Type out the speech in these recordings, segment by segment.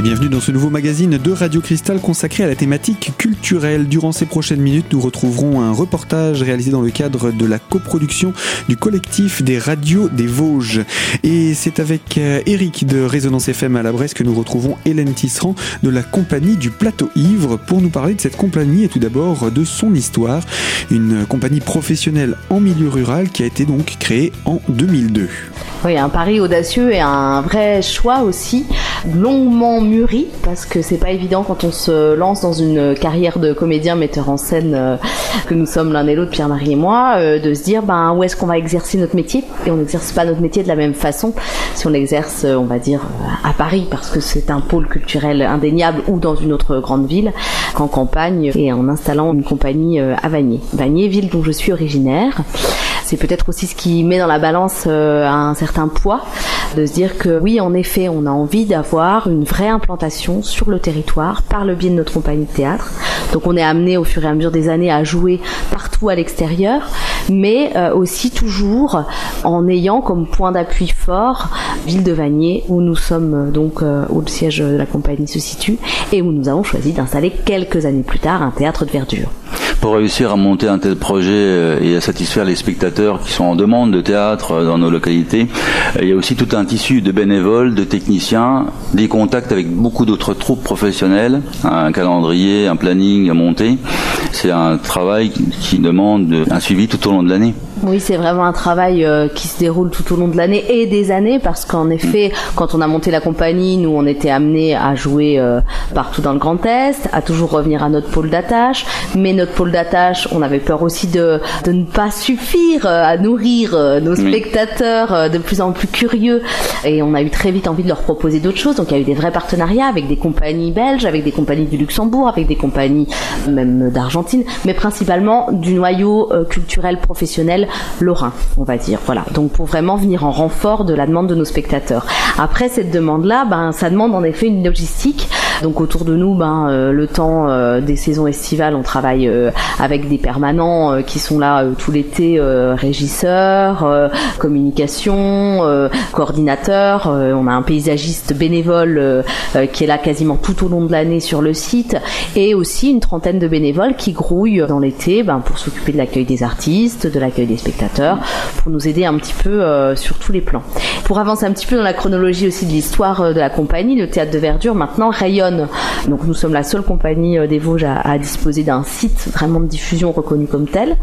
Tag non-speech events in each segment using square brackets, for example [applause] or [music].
Et bienvenue dans ce nouveau magazine de Radio Cristal consacré à la thématique culturelle. Durant ces prochaines minutes, nous retrouverons un reportage réalisé dans le cadre de la coproduction du collectif des radios des Vosges. Et c'est avec Eric de Résonance FM à la Bresse que nous retrouvons Hélène Tisserand de la compagnie du Plateau Ivre pour nous parler de cette compagnie et tout d'abord de son histoire. Une compagnie professionnelle en milieu rural qui a été donc créée en 2002. Oui, un pari audacieux et un vrai choix aussi, longuement mûri, parce que c'est pas évident quand on se lance dans une carrière de comédien metteur en scène euh, que nous sommes l'un et l'autre, Pierre-Marie et moi, euh, de se dire ben où est-ce qu'on va exercer notre métier? Et on n'exerce pas notre métier de la même façon si on l'exerce, on va dire, à Paris parce que c'est un pôle culturel indéniable ou dans une autre grande ville qu'en campagne et en installant une compagnie euh, à Vanier. Vanier, ville dont je suis originaire. C'est peut-être aussi ce qui met dans la balance un certain poids de se dire que oui, en effet, on a envie d'avoir une vraie implantation sur le territoire par le biais de notre compagnie de théâtre. Donc on est amené au fur et à mesure des années à jouer partout à l'extérieur, mais euh, aussi toujours en ayant comme point d'appui fort Ville de Vanier, où nous sommes euh, donc euh, où le siège de la compagnie se situe et où nous avons choisi d'installer quelques années plus tard un théâtre de verdure. Pour réussir à monter un tel projet et à satisfaire les spectateurs qui sont en demande de théâtre dans nos localités, il y a aussi tout un tissu de bénévoles, de techniciens, des contacts avec beaucoup d'autres troupes professionnelles, un calendrier, un planning à monter. C'est un travail qui demande un suivi tout au long de l'année. Oui, c'est vraiment un travail euh, qui se déroule tout au long de l'année et des années parce qu'en effet, quand on a monté la compagnie, nous on était amenés à jouer euh, partout dans le Grand Est, à toujours revenir à notre pôle d'attache, mais notre pôle d'attache, on avait peur aussi de, de ne pas suffire euh, à nourrir nos spectateurs de plus en plus curieux. Et on a eu très vite envie de leur proposer d'autres choses. Donc il y a eu des vrais partenariats avec des compagnies belges, avec des compagnies du Luxembourg, avec des compagnies même d'Argentine, mais principalement du noyau culturel professionnel lorrain, on va dire. Voilà. Donc pour vraiment venir en renfort de la demande de nos spectateurs. Après cette demande-là, ben ça demande en effet une logistique. Donc autour de nous, ben euh, le temps euh, des saisons estivales, on travaille euh, avec des permanents qui sont là tout l'été, régisseurs, communication, coordinateurs. on a un paysagiste bénévole qui est là quasiment tout au long de l'année sur le site, et aussi une trentaine de bénévoles qui grouillent dans l'été ben, pour s'occuper de l'accueil des artistes, de l'accueil des spectateurs, pour nous aider un petit peu euh, sur tous les plans. Pour avancer un petit peu dans la chronologie aussi de l'histoire euh, de la compagnie, le théâtre de verdure maintenant rayonne. Donc nous sommes la seule compagnie euh, des Vosges à, disposer d'un site vraiment de diffusion reconnu comme tel.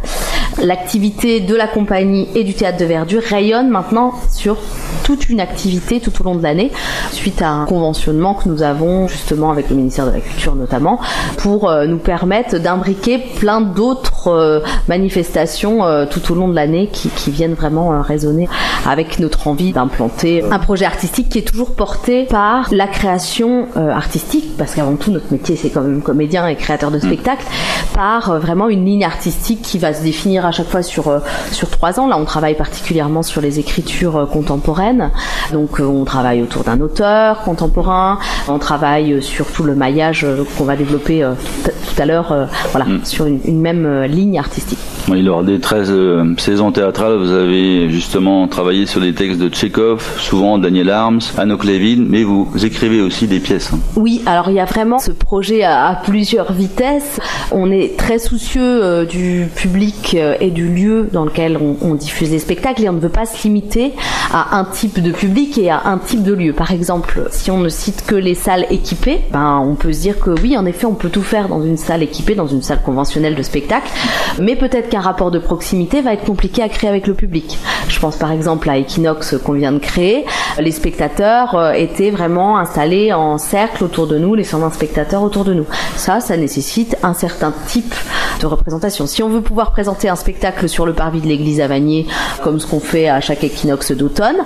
L'activité de la compagnie et du théâtre de verdure rayonne maintenant sur toute une activité tout au long de l'année, suite à un conventionnement que nous avons justement avec le ministère de la Culture notamment, pour nous permettre d'imbriquer plein d'autres manifestations tout au long de l'année qui, viennent vraiment euh, résonner avec notre envie d'implanter un projet artistique qui est toujours porté par la création euh, artistique, parce qu'avant tout notre métier c'est quand même comédien et créateur de mm. spectacle, par euh, vraiment une ligne artistique qui va se définir à chaque fois sur sur trois ans. Là, on travaille particulièrement sur les écritures contemporaines, donc on travaille autour d'un auteur contemporain, on travaille sur tout le maillage qu'on va développer tout, à l'heure, voilà, mm. sur une, une même ligne artistique. Oui, lors des 13 saison théâtrale, vous avez justement travaillé sur des textes de Tchekhov, souvent Daniel Arms, Anno Levin, mais vous écrivez aussi des pièces. Hein. Oui, alors il y a vraiment ce projet à, plusieurs vitesses. On est très soucieux euh, du public euh, et du lieu dans lequel on, diffuse les spectacles et on ne veut pas se limiter à un type de public et à un type de lieu. Par exemple, si on ne cite que les salles équipées, ben on peut se dire que oui, en effet, on peut tout faire dans une salle équipée, dans une salle conventionnelle de spectacle, mais peut-être qu'un rapport de proximité va être compliqué à créer avec le public. Je pense par exemple à Equinox qu'on vient de créer. Les spectateurs euh, étaient vraiment installés en cercle autour de nous, les 120 spectateurs autour de nous. Ça, ça nécessite un certain type de représentation. Si on veut pouvoir présenter un spectacle sur le parvis de l'église à Vanier, comme ce qu'on fait à chaque équinoxe d'automne,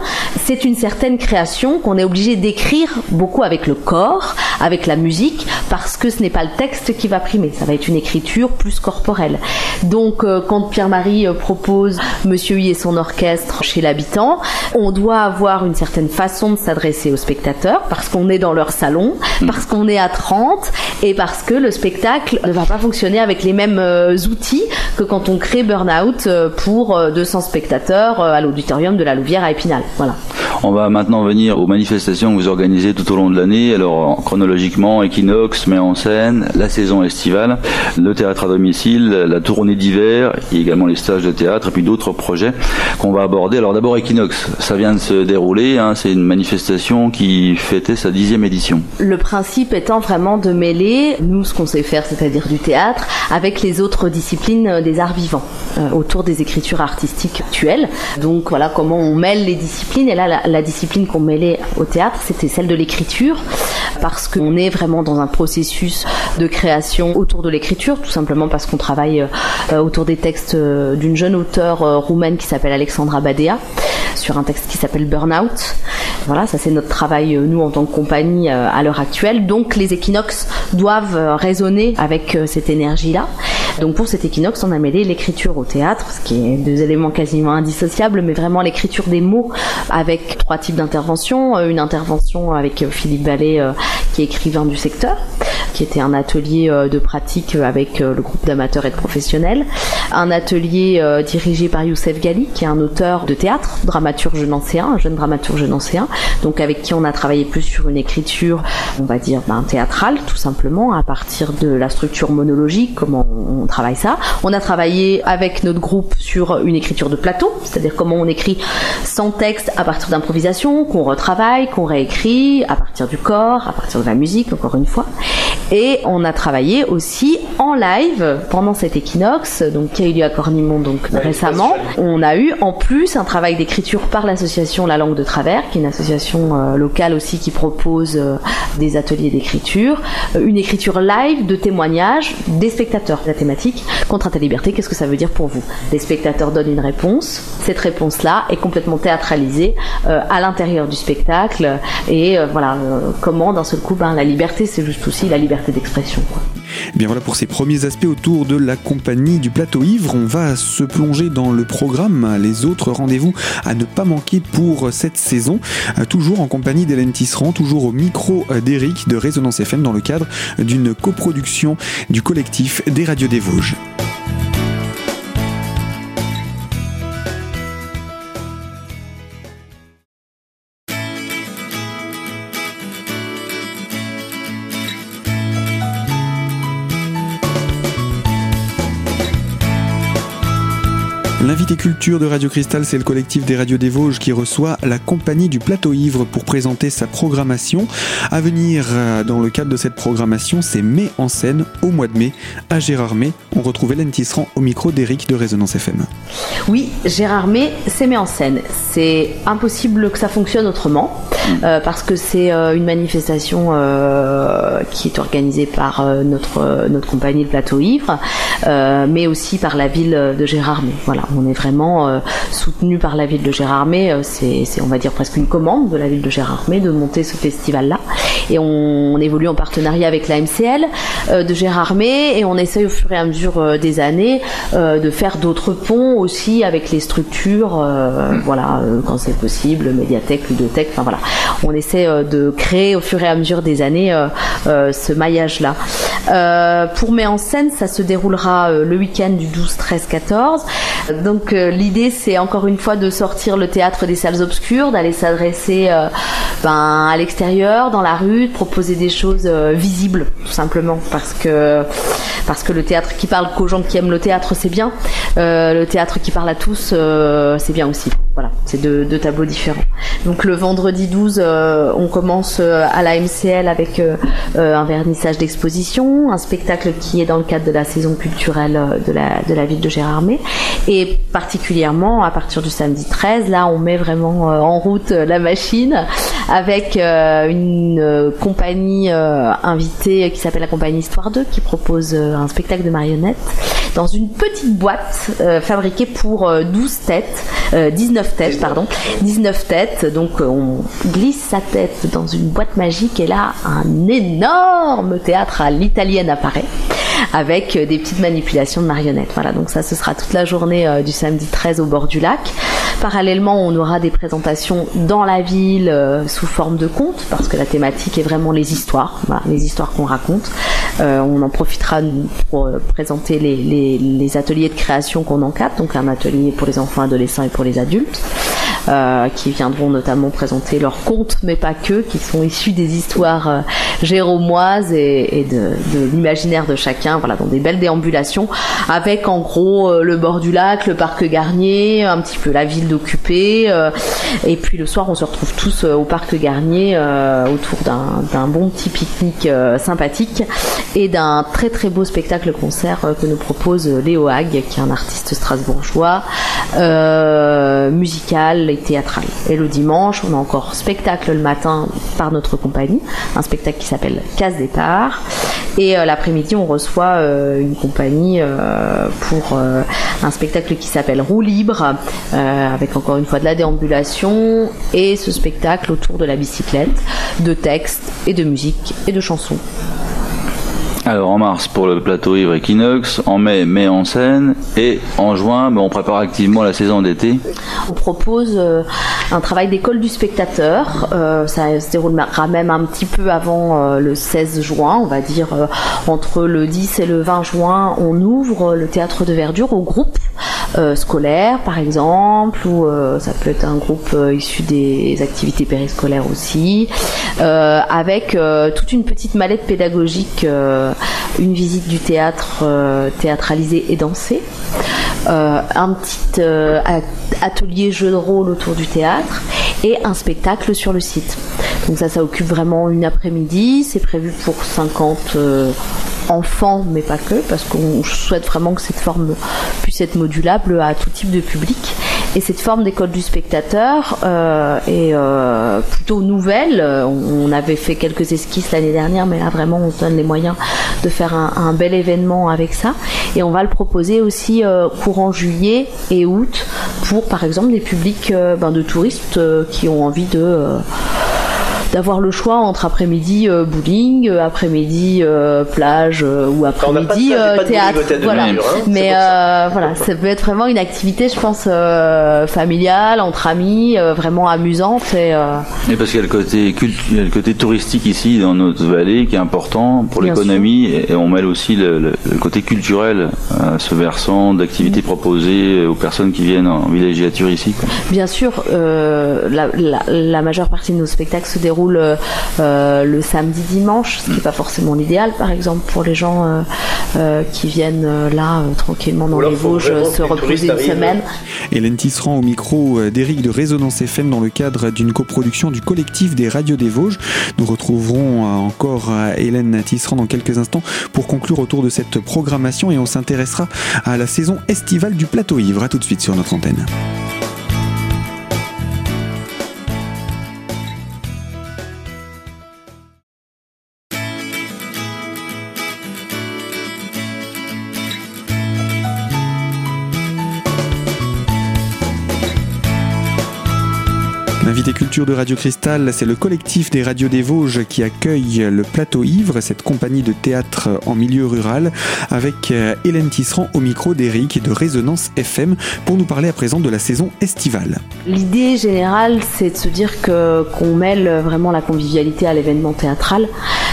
c'est une certaine création qu'on est obligé d'écrire beaucoup avec le corps, avec la musique, parce que ce n'est pas le texte qui va primer. Ça va être une écriture plus corporelle. Donc, euh, quand Pierre-Marie euh, propose Monsieur Huy et son orchestre chez l'habitant, on doit avoir une certaine façon de s'adresser aux spectateurs parce qu'on est dans leur salon, parce qu'on est à 30 et parce que le spectacle ne va pas fonctionner avec les mêmes euh, outils que quand on crée Burnout euh, pour 200 spectateurs à l'auditorium de la Louvière à Épinal. Voilà. On va maintenant venir aux manifestations que vous organisez tout au long de l'année. Alors chronologiquement, Equinox met en scène la saison estivale, le théâtre à domicile, la tournée d'hiver, et également les stages de théâtre, et puis d'autres projets qu'on va aborder. Alors d'abord Equinox, ça vient de se dérouler. Hein, c'est une manifestation qui fêtait sa dixième édition. Le principe étant vraiment de mêler nous ce qu'on sait faire, c'est-à-dire du théâtre, avec les autres disciplines des arts vivants euh, autour des écritures artistiques actuelles. Donc voilà comment on mêle les disciplines. Et là, la discipline qu'on mêlait au théâtre, c'était celle de l'écriture, parce qu'on est vraiment dans un processus de création autour de l'écriture, tout simplement parce qu'on travaille euh, autour des textes euh, d'une jeune auteure euh, roumaine qui s'appelle Alexandra Badea sur un texte qui s'appelle Burnout. Voilà, ça c'est notre travail, nous, en tant que compagnie à l'heure actuelle. Donc les équinoxes doivent résonner avec cette énergie-là. Donc pour cet équinoxe, on a mêlé l'écriture au théâtre, ce qui est deux éléments quasiment indissociables, mais vraiment l'écriture des mots avec trois types d'interventions. Une intervention avec Philippe Vallée, qui est écrivain du secteur, qui était un atelier de pratique avec le groupe d'amateurs et de professionnels. Un atelier dirigé par Youssef Gali, qui est un auteur de théâtre, dramaturge nancéen, un jeune dramaturge nancéen, donc avec qui on a travaillé plus sur une écriture, on va dire, ben, théâtrale, tout simplement, à partir de la structure monologique, comment on travaille ça. On a travaillé avec notre groupe sur une écriture de plateau, c'est-à-dire comment on écrit sans texte à partir d'improvisation, qu'on retravaille, qu'on réécrit à partir du corps, à partir de la musique, encore une fois. Et on a travaillé aussi en live pendant cet équinoxe, donc qui a eu lieu à Cornimont donc récemment. On a eu en plus un travail d'écriture par l'association La Langue de Travers, qui est une association euh, locale aussi qui propose euh, des ateliers d'écriture, euh, une écriture live de témoignages des spectateurs. La thématique contrainte à liberté, qu'est-ce que ça veut dire pour vous? Les spectateurs donnent une réponse. Cette réponse-là est complètement théâtralisée à l'intérieur du spectacle et voilà comment d'un seul coup ben, la liberté c'est juste aussi la liberté d'expression. Bien voilà pour ces premiers aspects autour de la compagnie du plateau ivre. On va se plonger dans le programme, les autres rendez-vous à ne pas manquer pour cette saison. Toujours en compagnie d'Hélène Tisserand, toujours au micro d'Eric de Résonance FM dans le cadre d'une coproduction du collectif des radios des Vosges. L'invité culture de Radio Cristal, c'est le collectif des radios des Vosges qui reçoit la compagnie du Plateau Ivre pour présenter sa programmation. À venir dans le cadre de cette programmation, c'est Mai en scène au mois de mai à Gérard May. On retrouve Hélène Tisserand au micro d'Éric de Résonance FM. Oui, Gérard May, c'est Mai en scène. C'est impossible que ça fonctionne autrement euh, parce que c'est euh, une manifestation euh, qui est organisée par euh, notre, notre compagnie le Plateau Ivre, mais aussi par la ville de Gérard May. Voilà on est vraiment euh, soutenu par la ville de Gérardmer. C'est, on va dire presque une commande de la ville de Gérardmer de monter ce festival-là. Et on, évolue en partenariat avec la MCL euh, de Gérardmer et on essaye au fur et à mesure euh, des années de faire d'autres ponts aussi avec les structures, voilà, quand c'est possible, médiathèque, ludothèque, enfin voilà. On essaie de créer au fur et à mesure des années ce maillage-là. pour Mai en scène, ça se déroulera le week-end du 12, 13, 14. Donc euh, l'idée c'est encore une fois de sortir le théâtre des salles obscures, d'aller s'adresser euh, ben, à l'extérieur, dans la rue, de proposer des choses euh, visibles tout simplement parce que parce que le théâtre qui parle qu'aux gens qui aiment le théâtre c'est bien, le théâtre qui parle à tous c'est bien aussi. Voilà, c'est deux, tableaux différents. Donc le vendredi 12, on commence à la MCL avec un vernissage d'exposition, un spectacle qui est dans le cadre de la saison culturelle de la, ville de Gérardmer. Et particulièrement à partir du samedi 13, là on met vraiment euh, en route euh, la machine avec euh, une compagnie invitée qui s'appelle la compagnie Histoire 2 qui propose un spectacle de marionnettes dans une petite boîte fabriquée pour 12 têtes, 19 têtes pardon, 19 têtes. Donc on glisse sa tête dans une boîte magique et là un énorme théâtre à l'italienne apparaît avec des petites manipulations de marionnettes. Voilà, donc ça ce sera toute la journée euh, du samedi 13 au bord du lac. Parallèlement, on aura des présentations dans la ville euh, sous forme de contes, parce que la thématique est vraiment les histoires, les histoires qu'on raconte. Euh, on en profitera pour présenter les, les, ateliers de création qu'on encadre, donc un atelier pour les enfants, adolescents et pour les adultes. Qui viendront notamment présenter leurs contes, mais pas que, qui sont issus des histoires géromoises et, de, l'imaginaire de chacun, voilà, dans des belles déambulations, avec en gros le bord du lac, le parc Garnier, un petit peu la ville d'Occupé, et puis le soir on se retrouve tous au parc Garnier autour d'un bon petit pique-nique sympathique et d'un très très beau spectacle-concert que nous propose Léo Hague, qui est un artiste strasbourgeois, euh, musical théâtral. Et le dimanche, on a encore spectacle le matin par notre compagnie, un spectacle qui s'appelle Casse Départ. Et euh, l'après-midi, on reçoit euh, une compagnie pour un spectacle qui s'appelle Roue libre, avec encore une fois de la déambulation et ce spectacle autour de la bicyclette, de textes et de musique et de chansons. Alors en mars pour le plateau Ivre Equinox, en mai, mai en scène, et en juin, ben, on prépare activement la saison d'été. On propose euh, un travail d'école du spectateur. Euh, ça se déroulera même un petit peu avant euh, le 16 juin, on va dire entre le 10 et le 20 juin, on ouvre le théâtre de verdure au groupe scolaire par exemple, ou ça peut être un groupe issu des activités périscolaires aussi, avec toute une petite mallette pédagogique une visite du théâtre théâtralisé et dansé, un petit atelier jeu de rôle autour du théâtre et un spectacle sur le site. Donc ça, ça occupe vraiment une après-midi. C'est prévu pour 50 euh, enfants, mais pas que, parce qu'on souhaite vraiment que cette forme puisse être modulable à tout type de public. Et cette forme d'école du spectateur euh, est euh, plutôt nouvelle. On, avait fait quelques esquisses l'année dernière, mais là vraiment on se donne les moyens de faire un, bel événement avec ça. Et on va le proposer aussi euh, courant juillet et août pour par exemple des publics ben, de touristes qui ont envie de d'avoir le choix entre après-midi euh, bowling, euh, après-midi euh, plage ou après-midi théâtre. voilà. Hein, Mais voilà, ça peut être vraiment une activité, je pense, familiale, entre amis, vraiment amusante. Et, et parce qu'il y a le côté le côté touristique ici dans notre vallée qui est important pour l'économie et, on mêle aussi le, côté culturel à ce versant d'activités proposées aux personnes qui viennent en villégiature ici. Bien sûr, la, la majeure partie de nos spectacles se déroulent euh, le samedi dimanche, ce qui n'est pas forcément l'idéal par exemple pour les gens euh, euh, qui viennent là tranquillement dans les Vosges se reposer une semaine. Hélène Tisserand au micro d'Éric de Résonance FM dans le cadre d'une coproduction du collectif des radios des Vosges. Nous retrouverons encore Hélène Tisserand dans quelques instants pour conclure autour de cette programmation et on s'intéressera à la saison estivale du plateau ivre. A tout de suite sur notre antenne. L'invité culture de Radio Cristal, c'est le collectif des radios des Vosges qui accueille le Plateau Ivre, cette compagnie de théâtre en milieu rural, avec euh, Hélène Tisserand au micro d'Eric et de Résonance FM pour nous parler à présent de la saison estivale. L'idée générale, c'est de se dire que qu'on mêle vraiment la convivialité à l'événement théâtral,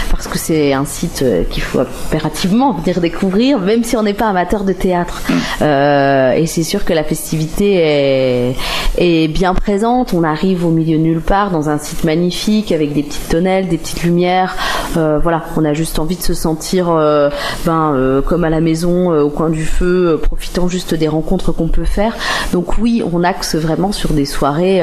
parce que c'est un site euh, qu'il faut impérativement venir découvrir, même si on n'est pas amateur de théâtre. Euh, et c'est sûr que la festivité est, est bien présente. On arrive au milieu nulle part, dans un site magnifique avec des petites tonnelles, des petites lumières. Euh, voilà, on a juste envie de se sentir euh, ben, euh, comme à la maison, au coin du feu, profitant juste des rencontres qu'on peut faire. Donc oui, on axe vraiment sur des soirées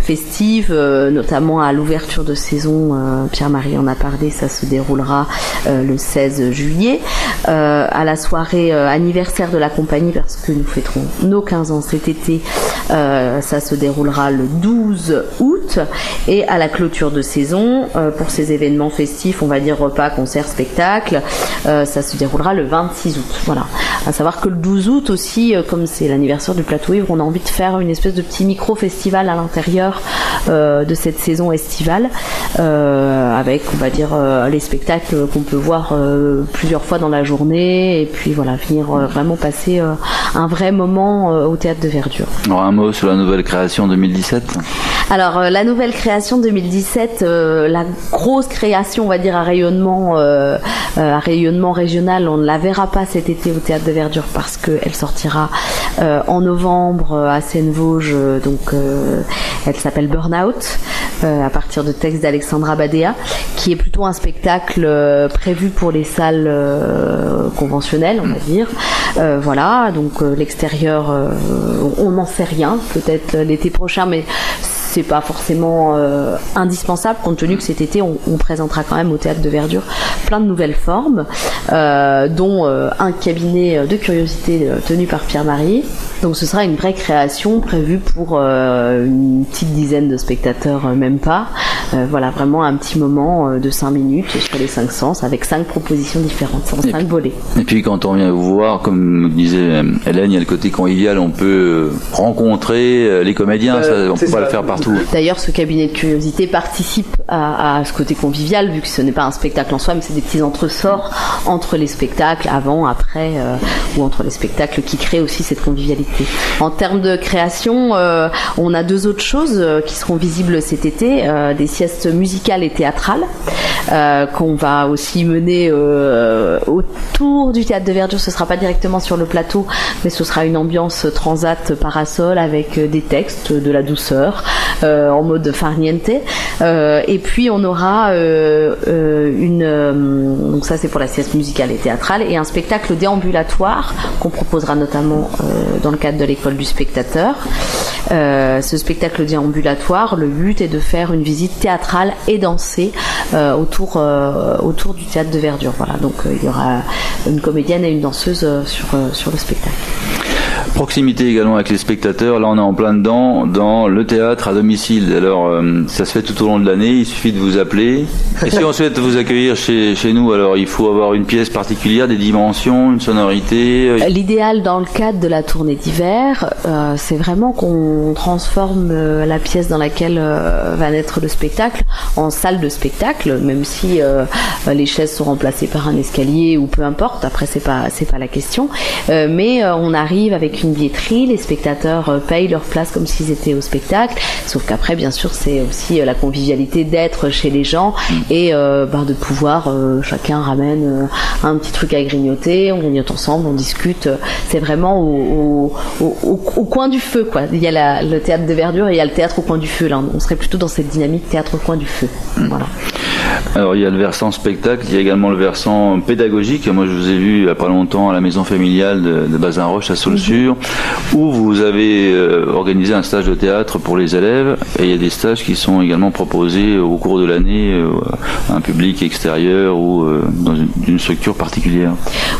festives, notamment à l'ouverture de saison. Pierre-Marie en a parlé, ça se déroulera le 16 juillet. à la soirée anniversaire de la compagnie, parce que nous fêterons nos 15 ans cet été, ça se déroulera le 12 août et à la clôture de saison euh, pour ces événements festifs, on va dire repas, concerts, spectacles, euh, ça se déroulera le 26 août. Voilà. À savoir que le 12 août aussi, euh, comme c'est l'anniversaire du plateau ivre, on a envie de faire une espèce de petit micro festival à l'intérieur de cette saison estivale avec, on va dire, les spectacles qu'on peut voir plusieurs fois dans la journée et puis voilà, venir vraiment passer un vrai moment au théâtre de verdure. Un mot sur la nouvelle création 2017 Alors la nouvelle création 2017, la grosse création, on va dire à rayonnement, à rayonnement régional, on ne la verra pas cet été au théâtre de Verdure parce qu'elle sortira en novembre à Seine-Vosges, donc elle s'appelle Burnout. Euh, à partir de textes d'Alexandra Badea, qui est plutôt un spectacle euh, prévu pour les salles euh, conventionnelles, on va dire. voilà, donc l'extérieur, on n'en sait rien, peut-être l'été prochain, mais c'est pas forcément indispensable compte tenu que cet été on, présentera quand même au théâtre de Verdure plein de nouvelles formes, dont un cabinet de curiosité tenu par Pierre-Marie. Donc ce sera une vraie création prévue pour une petite dizaine de spectateurs, même pas. voilà, vraiment un petit moment de 5 minutes sur les 5 sens avec 5 propositions différentes, 5 volets. Et puis quand on vient vous voir, comme disait Hélène, il y a le côté convivial, on peut rencontrer les comédiens, ça, on peut pas le faire par D'ailleurs, ce cabinet de curiosité participe à, ce côté convivial, vu que ce n'est pas un spectacle en soi, mais c'est des petits entresorts entre les spectacles, avant, après, euh, ou entre les spectacles qui créent aussi cette convivialité. En termes de création, euh, on a deux autres choses euh, qui seront visibles cet été, des siestes musicales et théâtrales, qu'on va aussi mener autour du théâtre de verdure. Ce sera pas directement sur le plateau, mais ce sera une ambiance transat parasol avec des textes, de la douceur, euh, en mode farniente. Euh, et puis on aura euh, une, donc ça c'est pour la sieste musicale et théâtrale, et un spectacle déambulatoire qu'on proposera notamment dans le cadre de l'école du spectateur. ce spectacle déambulatoire, le but est de faire une visite théâtrale et dansée autour, autour du théâtre de verdure. Voilà, donc il y aura une comédienne et une danseuse sur, sur le spectacle. Proximité également avec les spectateurs. Là, on est en plein dedans dans le théâtre à domicile. Alors, euh, ça se fait tout au long de l'année. Il suffit de vous appeler. Et si on [laughs] souhaite vous accueillir chez, chez nous, alors il faut avoir une pièce particulière, des dimensions, une sonorité. Euh, L'idéal dans le cadre de la tournée d'hiver, euh, c'est vraiment qu'on transforme la pièce dans laquelle va naître le spectacle en salle de spectacle, même si les chaises sont remplacées par un escalier ou peu importe. Après, c'est pas c'est pas la question. mais on arrive avec une billetterie, les spectateurs euh, payent leur place comme s'ils étaient au spectacle, sauf qu'après bien sûr c'est aussi euh, la convivialité d'être chez les gens mm. et euh, ben, de pouvoir, chacun ramène un petit truc à grignoter, on grignote ensemble, on discute, c'est vraiment au, coin du feu quoi. Il y a le théâtre de verdure et il y a le théâtre au coin du feu là, on serait plutôt dans cette dynamique théâtre au coin du feu. Mm. Voilà. Alors il y a le versant spectacle, il y a également le versant pédagogique. Moi je vous ai vu il n'y a pas longtemps à la maison familiale de, de Bazin-Roche à Saulsure, mhm. où vous avez euh, organisé un stage de théâtre pour les élèves et il y a des stages qui sont également proposés au cours de l'année euh, à un public extérieur ou euh, dans une, structure particulière.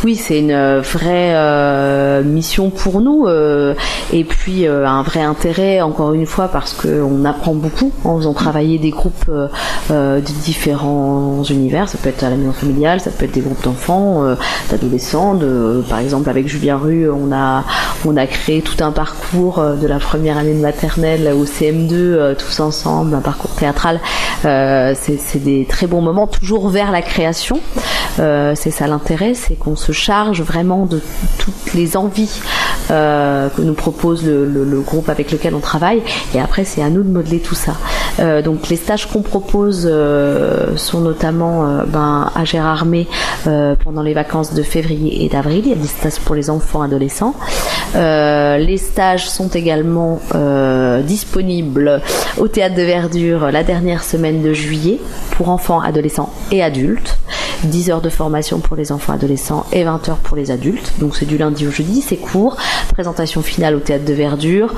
Oui, c'est une vraie mission pour nous et puis un vrai intérêt encore une fois parce qu'on apprend beaucoup en faisant travailler des groupes de différents univers. Ça peut être à la maison familiale, ça peut être des groupes d'enfants, d'adolescents. Par exemple, avec Julien Rue, on a, on a créé tout un parcours euh, de la première année de maternelle au CM2, euh, tous ensemble, un parcours théâtral. c'est des très bons moments, toujours vers la création. c'est ça l'intérêt, c'est qu'on se charge vraiment de toutes les envies que nous propose le, groupe avec lequel on travaille. Et après, c'est à nous de modeler tout ça. donc les stages qu'on propose sont notamment euh, ben, à euh, pendant les vacances de février et d'avril. Il y a des stages pour les enfants adolescents. Euh, les stages sont également disponibles au Théâtre de Verdure la dernière semaine de juillet pour enfants, adolescents et adultes. 10 heures de formation pour les enfants adolescents et 20 heures pour les adultes. Donc c'est du lundi au jeudi, c'est court. Présentation finale au théâtre de Verdure,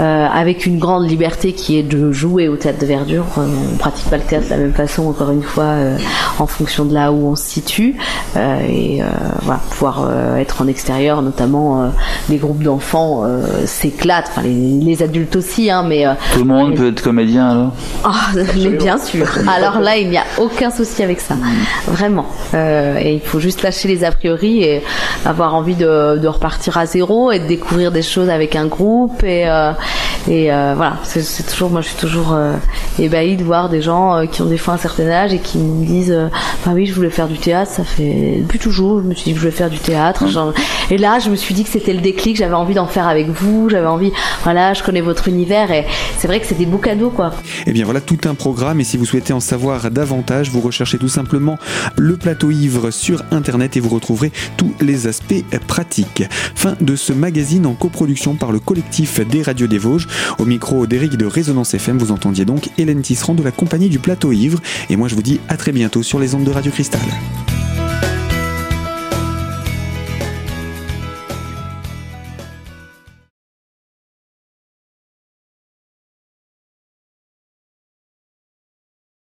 euh, avec une grande liberté qui est de jouer au théâtre de Verdure. Euh, on pratique pas le théâtre de la même façon, encore une fois, euh, en fonction de là où on se situe. et voilà, pouvoir être en extérieur, notamment les groupes d'enfants s'éclatent, enfin les, adultes aussi, hein, mais... Tout le monde peut être comédien alors ah, [laughs] Mais bien sûr. Alors là, il n'y a aucun souci avec ça. Vraiment. Euh, et il faut juste lâcher les a priori et avoir envie de, repartir à zéro et de découvrir des choses avec un groupe et, euh, Et euh, voilà, c'est toujours, moi je suis toujours euh, ébahie de voir des gens euh, qui ont des fois un certain âge et qui me disent, bah oui, je voulais faire du théâtre, ça fait depuis toujours, je me suis dit que je voulais faire du théâtre. Et là, je me suis dit que c'était le déclic, j'avais envie d'en faire avec vous, j'avais envie, voilà, je connais votre univers et c'est vrai que c'est des beaux cadeaux quoi. Et eh bien voilà tout un programme et si vous souhaitez en savoir davantage, vous recherchez tout simplement le plateau ivre sur internet et vous retrouverez tous les aspects pratiques. Fin de ce magazine en coproduction par le collectif des radios des Vosges. Au micro d'Éric de Résonance FM, vous entendiez donc Hélène Tisserand de la compagnie du plateau ivre et moi je vous dis à très bientôt sur les ondes de Radio Cristal.